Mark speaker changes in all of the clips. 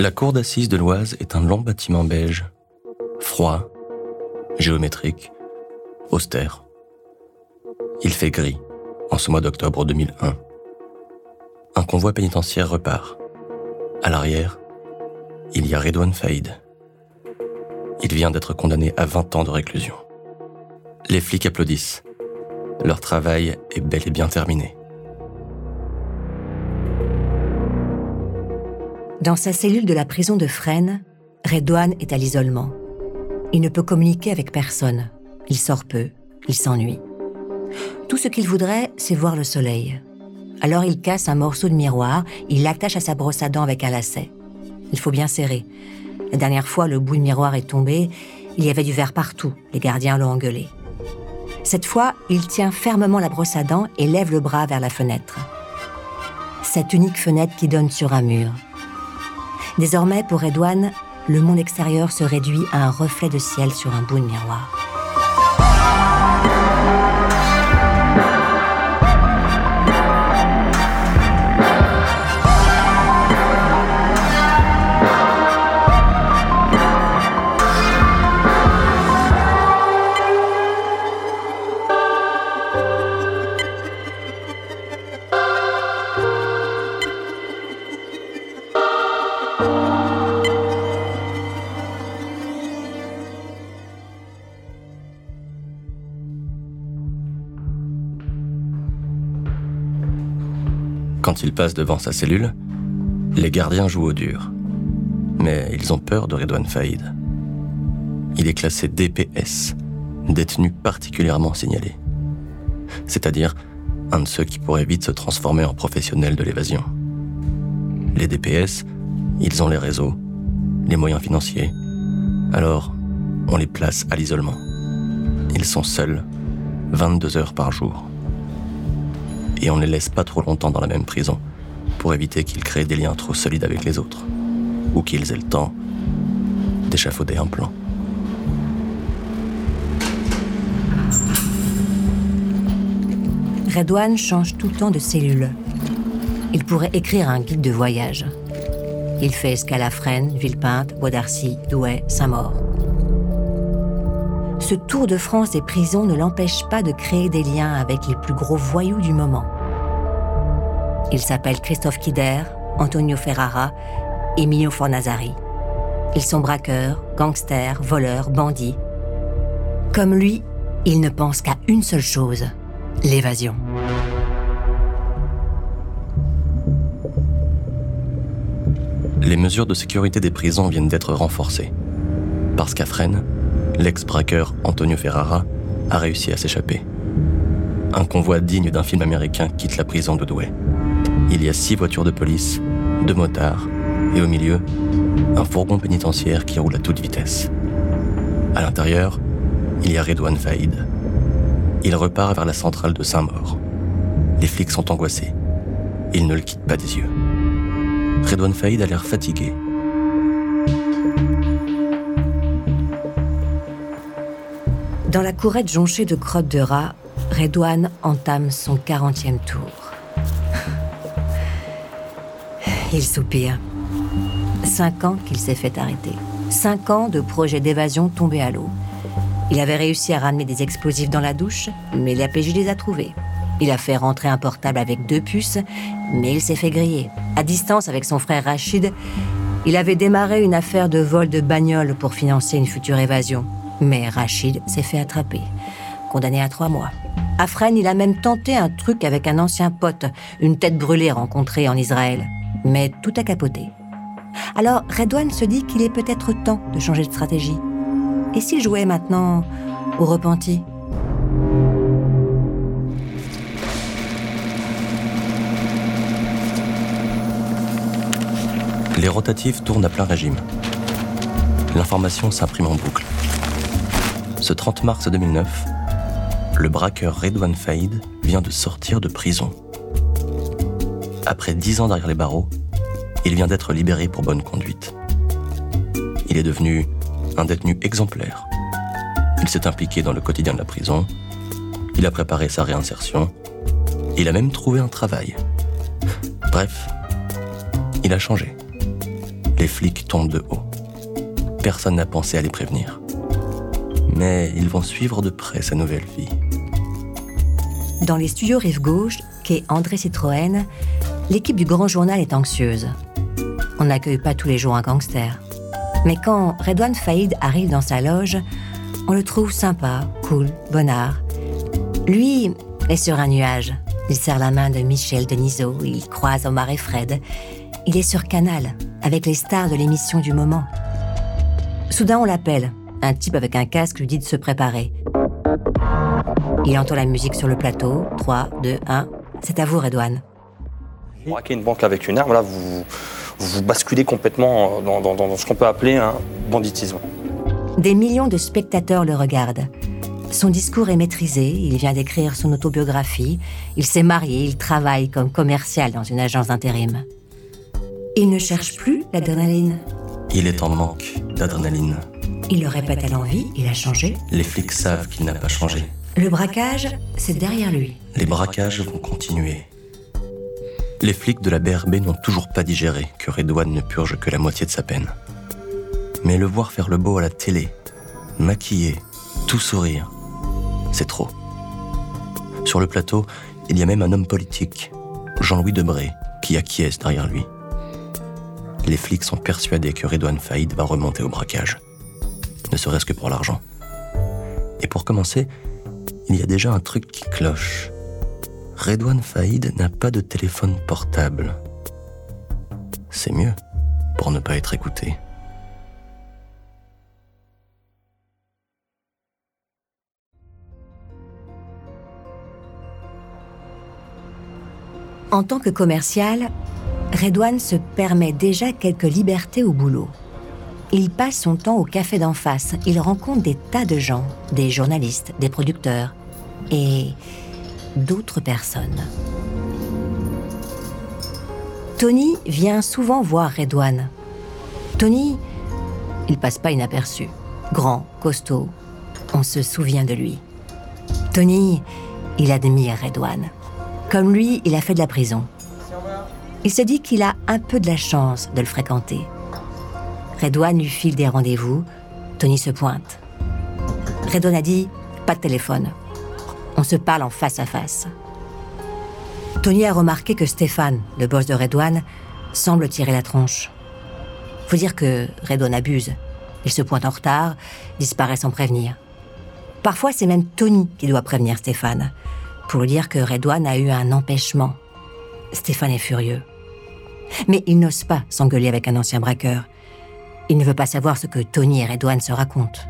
Speaker 1: La cour d'assises de l'Oise est un long bâtiment beige, froid, géométrique, austère. Il fait gris en ce mois d'octobre 2001. Un convoi pénitentiaire repart. À l'arrière, il y a Redouane Faïd. Il vient d'être condamné à 20 ans de réclusion. Les flics applaudissent. Leur travail est bel et bien terminé.
Speaker 2: Dans sa cellule de la prison de Fresnes, Redouane est à l'isolement. Il ne peut communiquer avec personne. Il sort peu, il s'ennuie. Tout ce qu'il voudrait, c'est voir le soleil. Alors il casse un morceau de miroir, il l'attache à sa brosse à dents avec un lacet. Il faut bien serrer. La dernière fois, le bout de miroir est tombé, il y avait du verre partout, les gardiens l'ont engueulé. Cette fois, il tient fermement la brosse à dents et lève le bras vers la fenêtre. Cette unique fenêtre qui donne sur un mur. Désormais, pour Edouane, le monde extérieur se réduit à un reflet de ciel sur un bout de miroir.
Speaker 1: Quand il passe devant sa cellule, les gardiens jouent au dur. Mais ils ont peur de Redouane Faïd. Il est classé DPS, détenu particulièrement signalé. C'est-à-dire un de ceux qui pourraient vite se transformer en professionnels de l'évasion. Les DPS, ils ont les réseaux, les moyens financiers. Alors, on les place à l'isolement. Ils sont seuls, 22 heures par jour et on ne les laisse pas trop longtemps dans la même prison pour éviter qu'ils créent des liens trop solides avec les autres ou qu'ils aient le temps d'échafauder un plan.
Speaker 2: Redouane change tout le temps de cellule. Il pourrait écrire un guide de voyage. Il fait escale Villepinte, Bois d'Arcy, Douai, Saint-Maur. Ce tour de France des prisons ne l'empêche pas de créer des liens avec les plus gros voyous du moment. Il s'appelle Christophe Kider, Antonio Ferrara, Emilio Fornazari. Ils sont braqueurs, gangsters, voleurs, bandits. Comme lui, ils ne pensent qu'à une seule chose, l'évasion.
Speaker 1: Les mesures de sécurité des prisons viennent d'être renforcées. Parce qu'à Fresnes, l'ex-braqueur Antonio Ferrara a réussi à s'échapper. Un convoi digne d'un film américain quitte la prison de Douai. Il y a six voitures de police, deux motards, et au milieu, un fourgon pénitentiaire qui roule à toute vitesse. À l'intérieur, il y a Redouane Faïd. Il repart vers la centrale de Saint-Maur. Les flics sont angoissés. Ils ne le quittent pas des yeux. Redouane Faïd a l'air fatigué
Speaker 2: Dans la courette jonchée de crottes de rat, Redouane entame son 40e tour. Il soupire. Cinq ans qu'il s'est fait arrêter. Cinq ans de projet d'évasion tombés à l'eau. Il avait réussi à ramener des explosifs dans la douche, mais l'APJ les a trouvés. Il a fait rentrer un portable avec deux puces, mais il s'est fait griller. À distance avec son frère Rachid, il avait démarré une affaire de vol de bagnole pour financer une future évasion. Mais Rachid s'est fait attraper, condamné à trois mois. À il a même tenté un truc avec un ancien pote, une tête brûlée rencontrée en Israël. Mais tout a capoté. Alors Redouane se dit qu'il est peut-être temps de changer de stratégie. Et s'il jouait maintenant au repenti?
Speaker 1: Les rotatifs tournent à plein régime. L'information s'imprime en boucle ce 30 mars 2009, le braqueur Redouane Faïd vient de sortir de prison. Après dix ans derrière les barreaux, il vient d'être libéré pour bonne conduite. Il est devenu un détenu exemplaire. Il s'est impliqué dans le quotidien de la prison, il a préparé sa réinsertion, il a même trouvé un travail. Bref, il a changé. les flics tombent de haut. Personne n'a pensé à les prévenir. Mais ils vont suivre de près sa nouvelle vie.
Speaker 2: Dans les studios Rive Gauche, qu'est André Citroën, l'équipe du Grand Journal est anxieuse. On n'accueille pas tous les jours un gangster. Mais quand Redouane Faïd arrive dans sa loge, on le trouve sympa, cool, bonnard. Lui est sur un nuage. Il serre la main de Michel Denisot, il croise Omar et Fred. Il est sur Canal, avec les stars de l'émission du moment. Soudain, on l'appelle. Un type avec un casque lui dit de se préparer. Il entend la musique sur le plateau. 3, 2, 1. C'est à vous, Redouane.
Speaker 3: Braquer une banque avec une arme, là, vous, vous basculez complètement dans, dans- dans ce qu'on peut appeler un banditisme.
Speaker 2: Des millions de spectateurs le regardent. Son discours est maîtrisé, il vient d'écrire son autobiographie, il s'est marié, il travaille comme commercial dans une agence d'intérim. Il ne cherche plus l'adrénaline.
Speaker 1: Il est en manque d'adrénaline.
Speaker 2: Il le répète à l'envie, il a changé.
Speaker 1: Les flics savent qu'il n'a pas changé.
Speaker 2: Le braquage, c'est derrière lui.
Speaker 1: Les braquages vont continuer. Les flics de la BRB n'ont toujours pas digéré que Redouane ne purge que la moitié de sa peine. Mais le voir faire le beau à la télé, maquillé, tout sourire, c'est trop. Sur le plateau, il y a même un homme politique, Jean-Louis Debré, qui acquiesce derrière lui. Les flics sont persuadés que Redouane Faïd va remonter au braquage, ne serait-ce que pour l'argent. Et pour commencer, il y a déjà un truc qui cloche. Redouane Faïd n'a pas de téléphone portable. C'est mieux pour ne pas être écouté.
Speaker 2: En tant que commercial, Redouane se permet déjà quelques libertés au boulot. Il passe son temps au café d'en face. Il rencontre des tas de gens, des journalistes, des producteurs et d'autres personnes. Tony vient souvent voir Redouane. Tony, il passe pas inaperçu. Grand, costaud, on se souvient de lui. Tony, il admire Redouane. Comme lui, il a fait de la prison. Il se dit qu'il a un peu de la chance de le fréquenter. Redouane lui file des rendez-vous. Tony se pointe. Redouane a dit pas de téléphone. On se parle en face à face. Tony a remarqué que Stéphane, le boss de Redouane, semble tirer la tronche. Faut dire que Redouane abuse. Il se pointe en retard, disparaît sans prévenir. Parfois, c'est même Tony qui doit prévenir Stéphane pour lui dire que Redouane a eu un empêchement. Stéphane est furieux. Mais il n'ose pas s'engueuler avec un ancien braqueur. Il ne veut pas savoir ce que Tony et Redouane se racontent.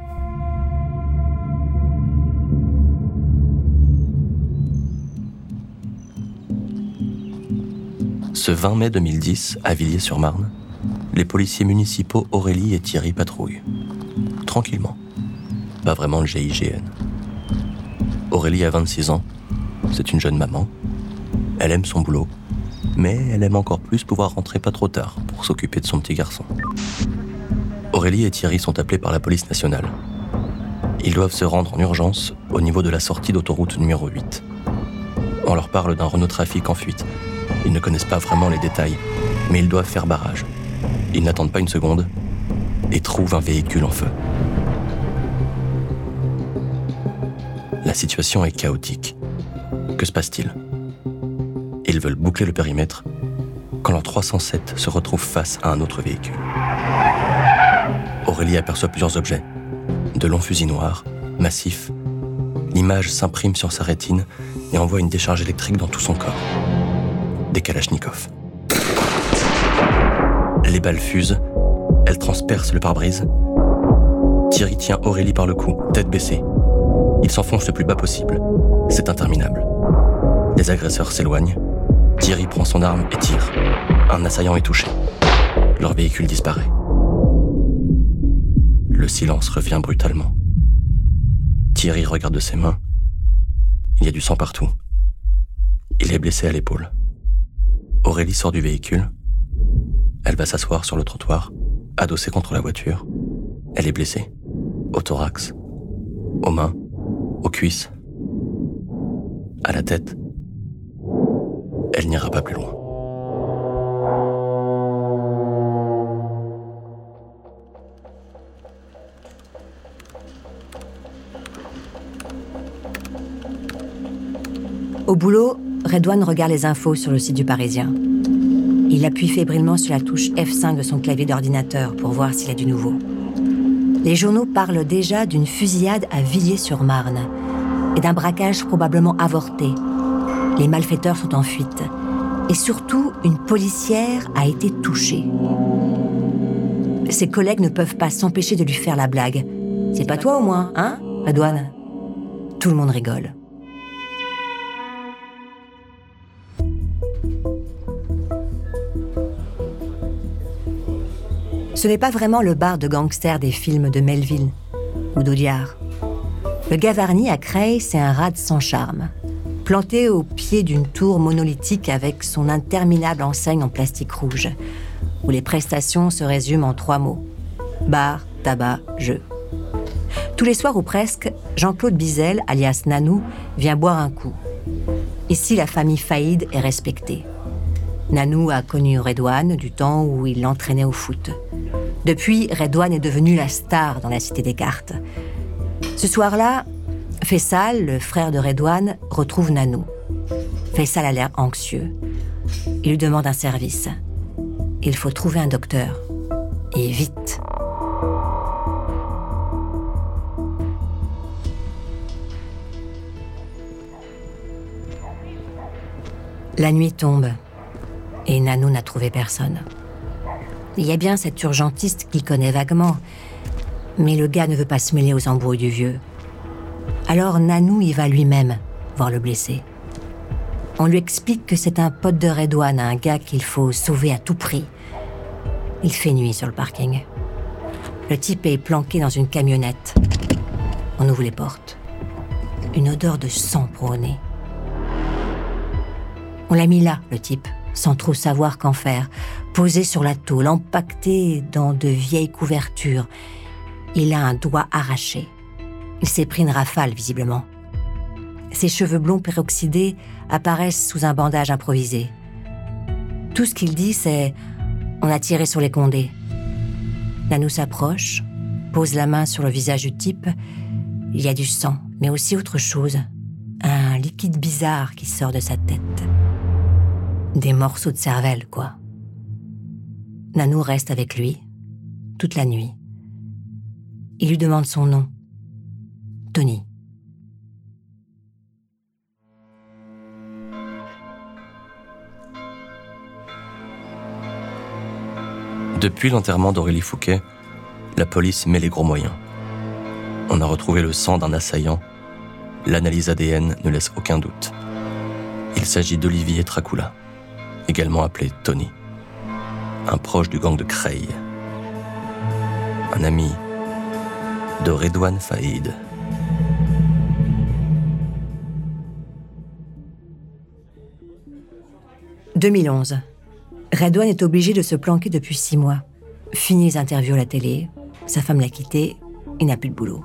Speaker 1: Ce 20 mai 2010, à Villiers-sur-Marne, les policiers municipaux Aurélie et Thierry patrouillent. Tranquillement. Pas vraiment le GIGN. Aurélie a 26 ans. C'est une jeune maman. Elle aime son boulot. Mais elle aime encore plus pouvoir rentrer pas trop tard pour s'occuper de son petit garçon. Aurélie et Thierry sont appelés par la police nationale. Ils doivent se rendre en urgence au niveau de la sortie d'autoroute numéro 8. On leur parle d'un Renault Trafic en fuite. Ils ne connaissent pas vraiment les détails, mais ils doivent faire barrage. Ils n'attendent pas une seconde et trouvent un véhicule en feu. La situation est chaotique. Que se passe-t-il? Ils veulent boucler le périmètre quand leur 307 se retrouve face à un autre véhicule. Aurélie aperçoit plusieurs objets. De longs fusils noirs, massifs. L'image s'imprime sur sa rétine et envoie une décharge électrique dans tout son corps. Des kalachnikovs. Les balles fusent, elles transpercent le pare-brise. Thierry tient Aurélie par le cou, tête baissée. Il s'enfonce le plus bas possible. C'est interminable. Les agresseurs s'éloignent. Thierry prend son arme et tire. Un assaillant est touché. Leur véhicule disparaît. Le silence revient brutalement. Thierry regarde ses mains. Il y a du sang partout. Il est blessé à l'épaule. Aurélie sort du véhicule. Elle va s'asseoir sur le trottoir, adossée contre la voiture. Elle est blessée. Au thorax, aux mains, aux cuisses, à la tête. Elle n'ira pas plus loin.
Speaker 2: Au boulot, Redouane regarde les infos sur le site du Parisien. Il appuie fébrilement sur la touche F5 de son clavier d'ordinateur pour voir s'il a du nouveau. Les journaux parlent déjà d'une fusillade à Villiers-sur-Marne et d'un braquage probablement avorté. Les malfaiteurs sont en fuite. Et surtout, une policière a été touchée. Ses collègues ne peuvent pas s'empêcher de lui faire la blague. C'est pas toi au moins, hein, Redouane? Tout le monde rigole. Ce n'est pas vraiment le bar de gangsters des films de Melville ou d'Audiard. Le Gavarni à Creil, c'est un rade sans charme. Planté au pied d'une tour monolithique avec son interminable enseigne en plastique rouge, où les prestations se résument en trois mots bar, tabac, jeu. Tous les soirs ou presque, Jean-Claude Bizel, alias Nanou, vient boire un coup. Ici, la famille Faïd est respectée. Nanou a connu Redouane du temps où il l'entraînait au foot. Depuis, Redouane est devenu la star dans la Cité des Cartes. Ce soir-là, Fessal, le frère de Redouane, retrouve Nanou. Fessal a l'air anxieux. Il lui demande un service. Il faut trouver un docteur. Et vite. La nuit tombe et Nanou n'a trouvé personne. Il y a bien cet urgentiste qu'il connaît vaguement, mais le gars ne veut pas se mêler aux embrouilles du vieux. Alors Nanou y va lui-même voir le blessé. On lui explique que c'est un pote de Redouane, un gars qu'il faut sauver à tout prix. Il fait nuit sur le parking. Le type est planqué dans une camionnette. On ouvre les portes. Une odeur de sang nez. On l'a mis là, le type, sans trop savoir qu'en faire, posé sur la tôle, empaqueté dans de vieilles couvertures. Il a un doigt arraché. Il s'est pris une rafale, visiblement. Ses cheveux blonds peroxydés apparaissent sous un bandage improvisé. Tout ce qu'il dit, c'est On a tiré sur les condés. Nanou s'approche, pose la main sur le visage du type. Il y a du sang, mais aussi autre chose. Un liquide bizarre qui sort de sa tête. Des morceaux de cervelle, quoi. Nanou reste avec lui, toute la nuit. Il lui demande son nom. Tony.
Speaker 1: Depuis l'enterrement d'Aurélie Fouquet, la police met les gros moyens. On a retrouvé le sang d'un assaillant. L'analyse ADN ne laisse aucun doute. Il s'agit d'Olivier Tracula également appelé Tony, un proche du gang de Creil, un ami de Redouane Faïd.
Speaker 2: « 2011. Redouane est obligé de se planquer depuis six mois. Fini les interviews à la télé, sa femme l'a quitté, il n'a plus de boulot.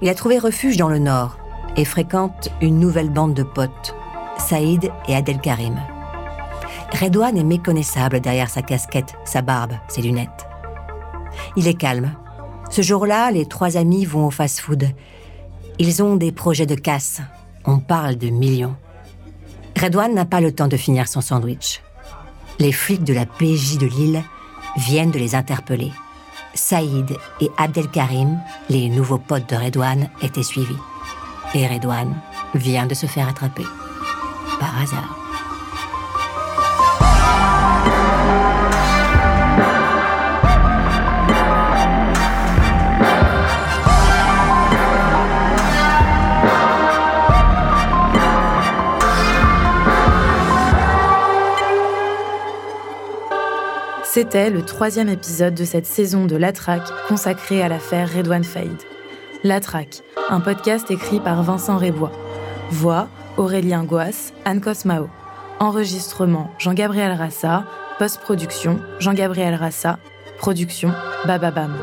Speaker 2: Il a trouvé refuge dans le Nord et fréquente une nouvelle bande de potes, Saïd et Adel Karim. Redouane est méconnaissable derrière sa casquette, sa barbe, ses lunettes. Il est calme. Ce jour-là, les trois amis vont au fast-food. Ils ont des projets de casse. On parle de millions. Redouane n'a pas le temps de finir son sandwich. Les flics de la PJ de Lille viennent de les interpeller. Saïd et Abdelkarim, les nouveaux potes de Redouane, étaient suivis. Et Redouane vient de se faire attraper. Par hasard.
Speaker 4: C'était le troisième épisode de cette saison de La Traque consacrée à l'affaire Redouane Faïd. La Traque, un podcast écrit par Vincent Rébois. Voix Aurélien Goas, Anne Cosmao. Enregistrement Jean-Gabriel Rassa. Post-production Jean-Gabriel Rassa. Production Bababam.